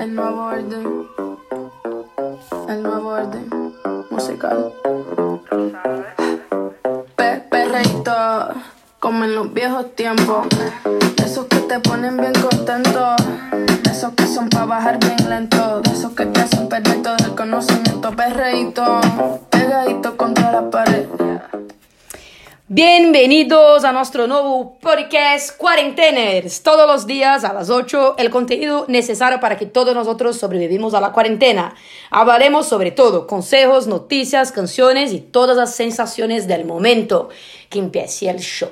El nuevo orden. El nuevo orden musical. Pe como en los viejos tiempos. Esos que te ponen bien contento. Esos que son para bajar bien lento. Esos que te hacen perder todo el conocimiento. Perreíto, pegadito contra la pared. Bienvenidos a nuestro nuevo podcast Cuarenteners. Todos los días a las 8 el contenido necesario para que todos nosotros sobrevivimos a la cuarentena. Hablaremos sobre todo, consejos, noticias, canciones y todas las sensaciones del momento. Que empiece el show.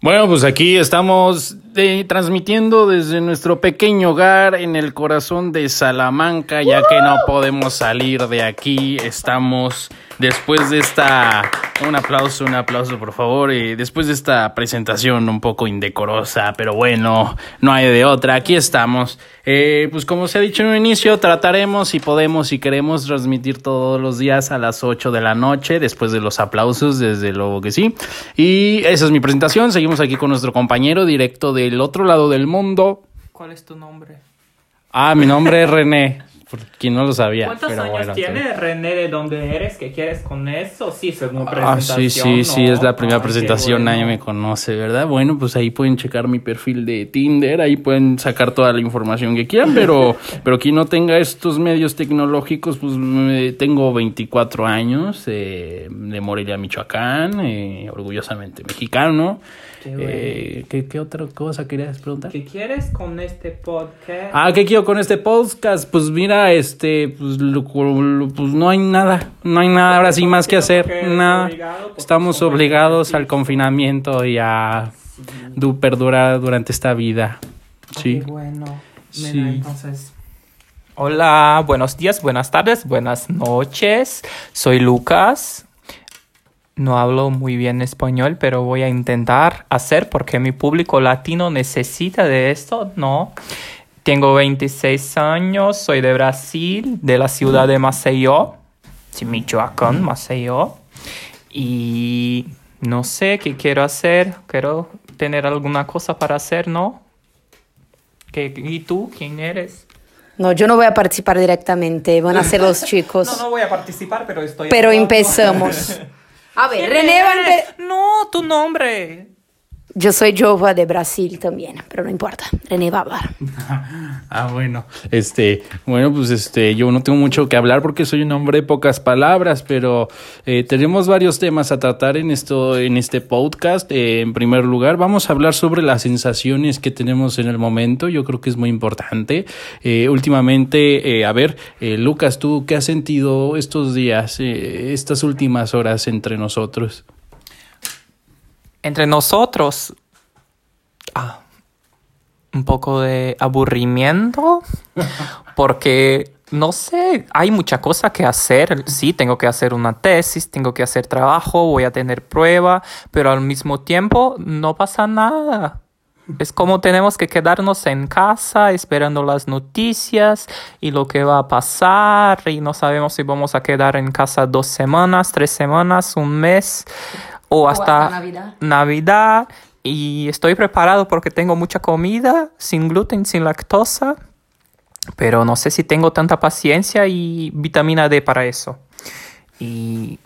Bueno, pues aquí estamos eh, transmitiendo desde nuestro pequeño hogar en el corazón de Salamanca, ya que no podemos salir de aquí. Estamos después de esta... Un aplauso, un aplauso por favor. Y después de esta presentación un poco indecorosa, pero bueno, no hay de otra. Aquí estamos. Eh, pues como se ha dicho en un inicio, trataremos si podemos y queremos transmitir todos los días a las 8 de la noche, después de los aplausos, desde luego que sí. Y esa es mi presentación. Seguimos aquí con nuestro compañero directo del otro lado del mundo. ¿Cuál es tu nombre? Ah, mi nombre es René. Por quien no lo sabía. ¿Cuántos pero años bueno, tiene René? ¿De dónde eres? ¿Qué quieres con eso? Sí, según Ah, presentación. sí, sí, sí, ¿no? es la primera qué presentación, bueno. nadie me conoce, ¿verdad? Bueno, pues ahí pueden checar mi perfil de Tinder, ahí pueden sacar toda la información que quieran, pero, pero quien no tenga estos medios tecnológicos, pues tengo 24 años, eh, de Morelia, Michoacán, eh, orgullosamente mexicano. Qué bueno. Eh, ¿qué, ¿Qué otra cosa querías preguntar? ¿Qué quieres con este podcast? Ah, ¿qué quiero con este podcast? Pues mira, este, pues, lo- lo- pues no hay nada, no hay nada ahora sí más que hacer, nada. Estamos obligados al confinamiento y a du- perdurar durante esta vida. Sí. Qué bueno. Mira, Sí. entonces. Hola, buenos días, buenas tardes, buenas noches. Soy Lucas. No hablo muy bien español, pero voy a intentar hacer porque mi público latino necesita de esto, ¿no? Tengo 26 años, soy de Brasil, de la ciudad de Maceió, Michoacán, Maceió. Y no sé qué quiero hacer, quiero tener alguna cosa para hacer, ¿no? ¿Qué, ¿Y tú? ¿Quién eres? No, yo no voy a participar directamente, van a ser los chicos. No, no voy a participar, pero estoy... Pero hablando. empezamos. A ver, ¿Quién René va a No, tu nombre. Yo soy Jova de Brasil también, pero no importa. René hablar. Ah, bueno. Este, bueno, pues este, yo no tengo mucho que hablar porque soy un hombre de pocas palabras, pero eh, tenemos varios temas a tratar en esto, en este podcast. Eh, en primer lugar, vamos a hablar sobre las sensaciones que tenemos en el momento. Yo creo que es muy importante. Eh, últimamente, eh, a ver, eh, Lucas, ¿tú qué has sentido estos días, eh, estas últimas horas entre nosotros? Entre nosotros... Ah, un poco de aburrimiento. Porque, no sé, hay mucha cosa que hacer. Sí, tengo que hacer una tesis, tengo que hacer trabajo, voy a tener prueba, pero al mismo tiempo no pasa nada. Es como tenemos que quedarnos en casa esperando las noticias y lo que va a pasar y no sabemos si vamos a quedar en casa dos semanas, tres semanas, un mes o hasta, hasta Navidad. Navidad. Y estoy preparado porque tengo mucha comida sin gluten, sin lactosa, pero no sé si tengo tanta paciencia y vitamina D para eso. ¿Y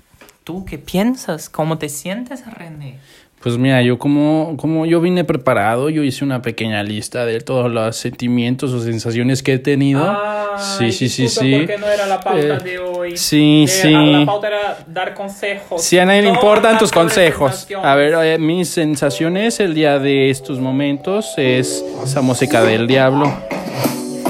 tú qué piensas? ¿Cómo te sientes, René? Pues mira, yo como, como yo vine preparado, yo hice una pequeña lista de todos los sentimientos o sensaciones que he tenido. sí, sí, sí, sí. Porque no era la pauta Eh, de hoy. Sí, Eh, sí. La pauta era dar consejos. Si a nadie le importan tus consejos. A ver, eh, mis sensaciones el día de estos momentos es esa música del diablo.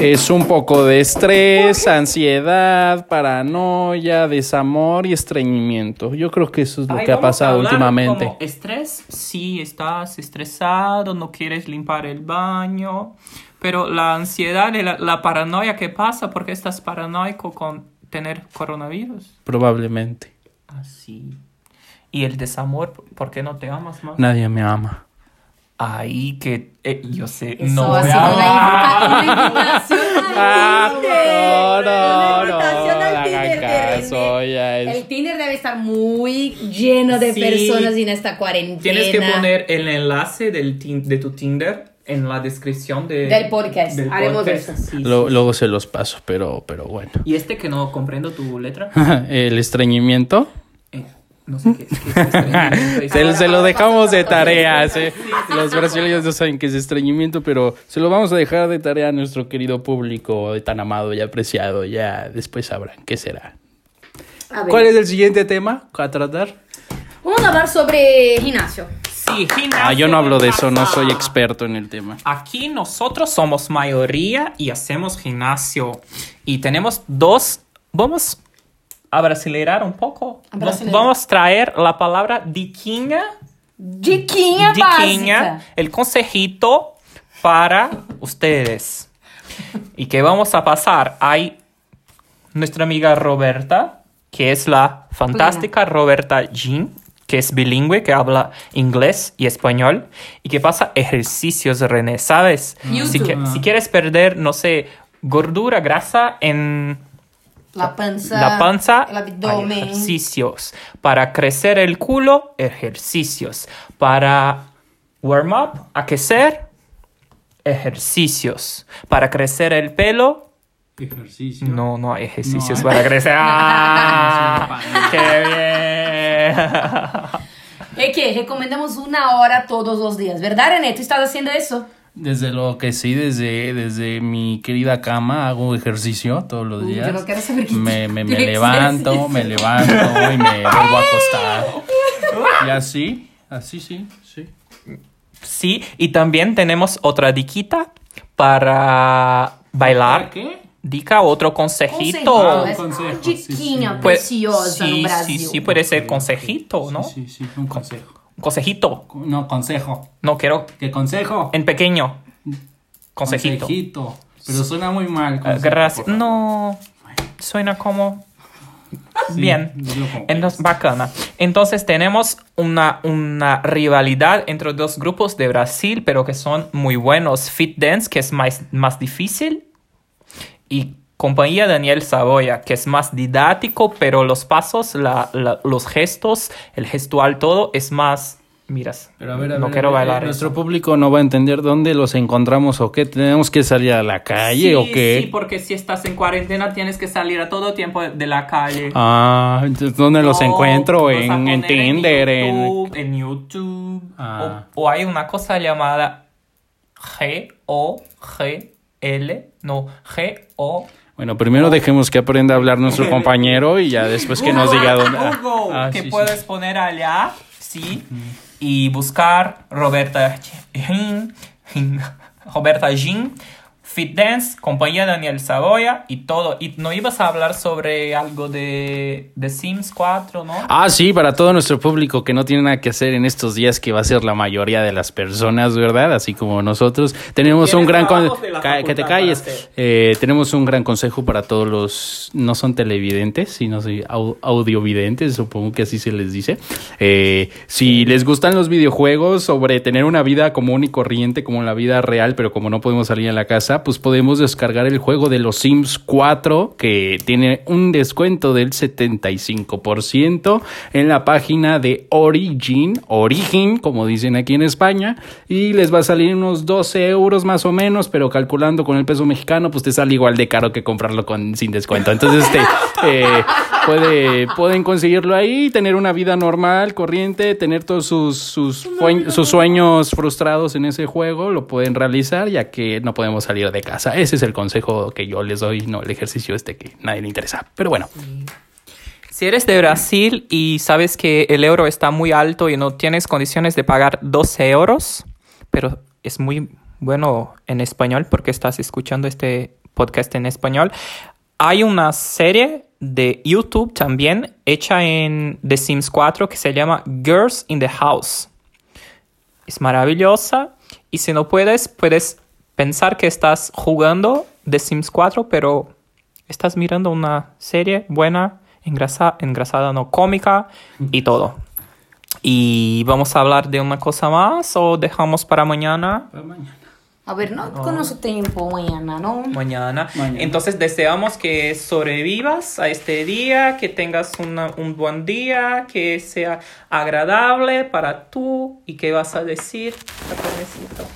Es un poco de estrés, ansiedad, paranoia, desamor y estreñimiento. Yo creo que eso es lo Ay, que ha pasado últimamente. como estrés, sí, estás estresado, no quieres limpiar el baño, pero la ansiedad y la, la paranoia que pasa porque estás paranoico con tener coronavirus. Probablemente. Así. Y el desamor, ¿por qué no te amas más? Nadie me ama. Ay, que eh, yo sé, Eso no me ama. Ah, no, no, Una no, hagan caso, ya es- El Tinder debe estar muy lleno de Sí. personas en esta cuarentena. Tienes que poner el enlace del de tu Tinder en la descripción de- Del podcast. del Haremos podcast. eso. Sí, Lo- sí. luego se los paso, pero, pero bueno. Y este que no comprendo tu letra. El estreñimiento. eh, no sé qué, qué es estreñimiento. Se, se lo dejamos de tarea. Sí, ¿sí? sí, Los brasileños no saben qué es estreñimiento, pero se lo vamos a dejar de tarea a nuestro querido público tan amado y apreciado. Ya después sabrán qué será. A ver. ¿Cuál es el siguiente tema a tratar? Vamos a hablar sobre gimnasio. Sí, gimnasio Ah, yo no hablo de eso, no soy experto en el tema. Aquí nosotros somos mayoría y hacemos gimnasio. Y tenemos dos. Vamos a brasileirar un poco. A brasileirar. Vamos a traer la palabra diquinha. Diquinha, diquinha, básica. el consejito para ustedes. ¿Y qué vamos a pasar? Hay nuestra amiga Roberta, que es la fantástica Roberta Jean, que es bilingüe, que habla inglés y español, y que pasa ejercicios, René, ¿sabes? Si, YouTube. que- si quieres perder, no sé, gordura, grasa en La panza. la panza, El hay abdomen. ejercicios. Para crecer el culo, ejercicios. Para warm up, aquecer, ejercicios. Para crecer el pelo, Ejercicio. no, no hay ejercicios No. para crecer. ¡Ah! ¡Qué bien! Es que recomendamos una hora todos los días, ¿verdad, René? ¿Tú estás haciendo eso? Desde lo que sí, desde, desde mi querida cama hago ejercicio todos los Uy, yo días. no quiero saber qué me, me, levanto, ejercicio. me levanto y me vuelvo a acostar. Y así, así sí, sí. Sí, y también tenemos otra diquita para bailar. ¿Qué? Dica, otro consejito. Consejito, un es consejo, una sí, sí. diquinha Pues, preciosa sí, no sí, sí, puede ser consejito, ¿no? Sí, sí, sí, un consejo. Consejito. No, consejo. No quiero ¿Qué consejo? en pequeño. Consejito. Consejito. Pero suena muy mal. Consejo, Gracias. No, suena como bien. Entonces, bacana. Entonces tenemos una, una rivalidad entre dos grupos de Brasil, pero que son muy buenos. Fit Dance, que es más, más difícil, y Compañía Daniel Saboya, que es más didáctico, pero los pasos, la- la- los gestos, el gestual, todo es más... Miras, Pero a ver, a no ver, quiero a ver, bailar Nuestro eso. público no va a entender dónde los encontramos o qué. ¿Tenemos que salir a la calle Sí, o qué? sí, porque si estás en cuarentena tienes que salir a todo tiempo de la calle. Ah, entonces, ¿dónde los encuentro? En, en Tinder, en... YouTube, en YouTube. Ah. O, o hay una cosa llamada G O G L, no G O. Bueno, primero dejemos que aprenda a hablar nuestro compañero y ya después que nos diga dónde. Google, ah, que sí, sí. puedes poner allá, sí, y buscar Roberta Jean, Roberta Jean, Fit Dance, compañía Daniel Saboya y todo. Y no ibas a hablar sobre algo de, de Sims 4, ¿no? Ah, sí, para todo nuestro público que no tiene nada que hacer en estos días, que va a ser la mayoría de las personas, ¿verdad? Así como nosotros. Tenemos un gran... con- trabajos de la Ca- que te calles. Eh, tenemos un gran consejo para todos los... No son televidentes, sino au- audiovidentes, supongo que así se les dice. Eh, si les gustan los videojuegos sobre tener una vida común y corriente como en la vida real, pero como no podemos salir a la casa, pues podemos descargar el juego de los Sims 4 que tiene un descuento del 75% en la página de Origin, Origin, como dicen aquí en España, y les va a salir unos 12 euros más o menos, pero calculando con el peso mexicano, pues te sale igual de caro que comprarlo con, sin descuento. Entonces, este, eh, puede, pueden conseguirlo ahí, tener una vida normal, corriente, tener todos sus, sus, sueños frustrados en ese juego, lo pueden realizar ya que no podemos salir de casa. Ese es el consejo que yo les doy, no el ejercicio este que nadie le interesa. Pero bueno, Si eres de Brasil y sabes que el euro está muy alto y no tienes condiciones de pagar 12 euros, pero es muy bueno en español porque estás escuchando este podcast en español, hay una serie de YouTube también hecha en The Sims 4 que se llama Girls in the House. Es maravillosa y si no puedes, puedes pensar que estás jugando The Sims 4, pero estás mirando una serie buena, engrasa- engrasada, no cómica y todo. Y vamos a hablar de una cosa más o dejamos para mañana. A ver, no con nuestro tiempo mañana, ¿no? mañana. Mañana. Entonces deseamos que sobrevivas a este día, que tengas una- un buen día, que sea agradable para tú. ¿Y qué vas a decir?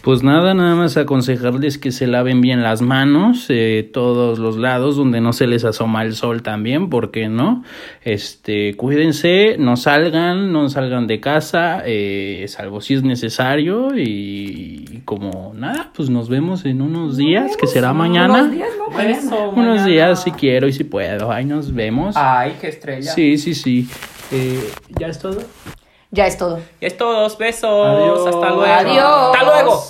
Pues nada, nada más aconsejarles que se laven bien las manos, eh, todos los lados donde no se les asoma el sol también, porque no. Este, cuídense, no salgan, no salgan de casa, eh, salvo si es necesario y, y como nada, pues nos vemos en unos días, que será mañana. Unos días, ¿no? Mañana. Beso, Unos mañana. días si quiero y si puedo. Ahí nos vemos. Ay, qué estrella. Sí, sí, sí. Eh, ¿Ya es todo? Ya es todo. Es todos. Besos. Adiós. Hasta luego. Adiós. Hasta luego.